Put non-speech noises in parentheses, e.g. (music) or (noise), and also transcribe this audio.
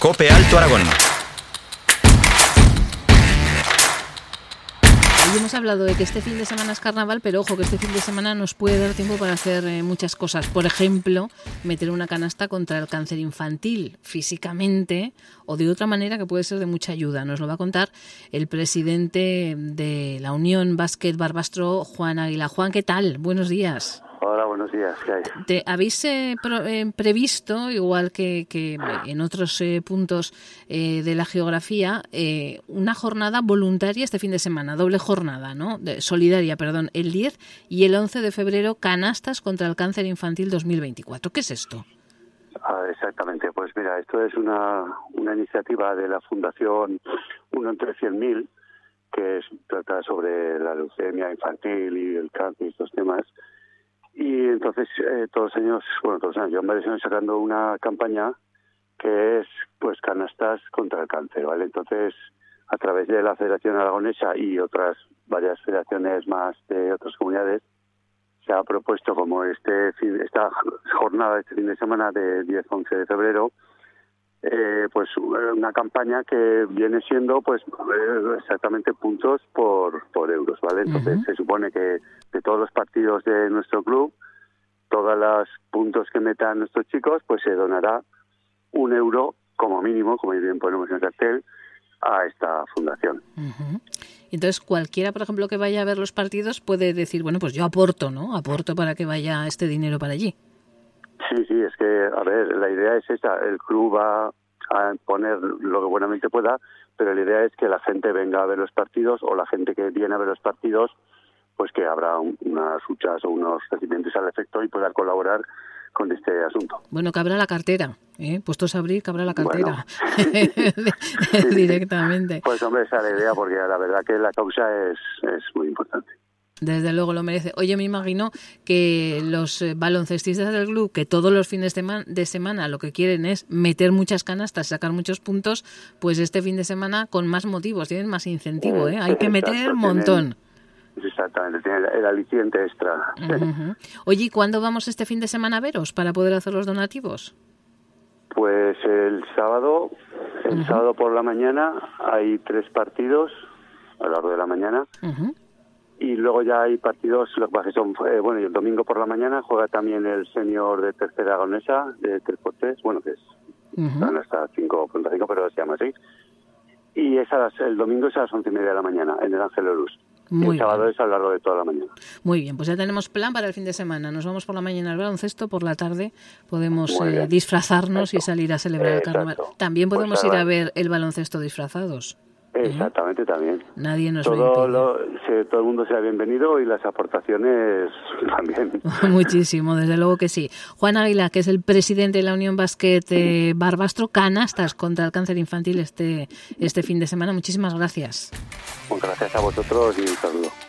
Cope Alto Aragón. Hoy hemos hablado de que este fin de semana es carnaval, pero ojo que este fin de semana nos puede dar tiempo para hacer eh, muchas cosas. Por ejemplo, meter una canasta contra el cáncer infantil físicamente o de otra manera que puede ser de mucha ayuda. Nos lo va a contar el presidente de la Unión Básquet Barbastro, Juan Águila. Juan, ¿qué tal? Buenos días. Buenos días. ¿Qué hay? ¿Te habéis eh, pro- eh, previsto, igual que, que en otros eh, puntos eh, de la geografía, eh, una jornada voluntaria este fin de semana, doble jornada, ¿no? De- solidaria, perdón, el 10 y el 11 de febrero, canastas contra el cáncer infantil 2024. ¿Qué es esto? Ah, exactamente. Pues mira, esto es una, una iniciativa de la Fundación Uno entre 100.000 que es, trata sobre la leucemia infantil y el cáncer y estos temas. Entonces eh, todos los años, bueno, todos los años, llevan varios años sacando una campaña que es pues canastas contra el cáncer, ¿vale? Entonces, a través de la Federación Aragonesa y otras varias federaciones más de otras comunidades, se ha propuesto como este fin- esta jornada, este fin de semana de 10-11 de febrero, eh, pues una campaña que viene siendo pues eh, exactamente puntos por, por euros, ¿vale? Entonces se supone que de todos los partidos de nuestro club, todos los puntos que metan nuestros chicos, pues se donará un euro como mínimo, como bien ponemos en el cartel, a esta fundación. Entonces, cualquiera, por ejemplo, que vaya a ver los partidos puede decir, bueno, pues yo aporto, ¿no? Aporto para que vaya este dinero para allí. Sí, sí, es que, a ver, la idea es esa, el club va a poner lo que buenamente pueda, pero la idea es que la gente venga a ver los partidos o la gente que viene a ver los partidos, pues que habrá un- unas huchas o unos recipientes al efecto y pueda colaborar con este asunto. Bueno, que abra la cartera, ¿eh? Puestos a abrir, que abra la cartera (laughs) (laughs) directamente. Pues hombre, esa es la idea, porque la verdad que la causa es, es muy importante. Desde luego lo merece. Oye, me imagino que los eh, baloncestistas del club, que todos los fines de, ma- de semana lo que quieren es meter muchas canastas, sacar muchos puntos, pues este fin de semana con más motivos, tienen más incentivo, ¿eh? Hay que meter un montón. Exactamente, tiene el, el aliciente extra. Ujú. Oye, ¿y cuándo vamos este fin de semana a veros para poder hacer los donativos? Pues el sábado, el sábado por la mañana hay tres partidos a lo largo de la mañana y luego ya hay partidos, lo que son, eh, bueno, y el domingo por la mañana juega también el senior de tercera agonesa de 3x3, bueno, que es, Ujú. están hasta 5.5, pero se llama así. Y es a las- el domingo es a las once y media de la mañana en el Ángel Luz. Muy el sábado bien. es a lo largo de toda la mañana. Muy bien, pues ya tenemos plan para el fin de semana. Nos vamos por la mañana al baloncesto, por la tarde podemos eh, disfrazarnos y salir a celebrar el carnaval. También Pues podemos ir ahora- a ver el baloncesto disfrazados. Exactamente, también. Nadie nos Todo, lo, todo el mundo sea bienvenido y las aportaciones (laughs) también. (laughs) Muchísimo, desde luego que sí. Juan Águila, que es el presidente de la Unión Basquet eh, Barbastro, canastas contra el cáncer infantil este, este fin de semana. Muchísimas gracias. Pues gracias a vosotros y un saludo.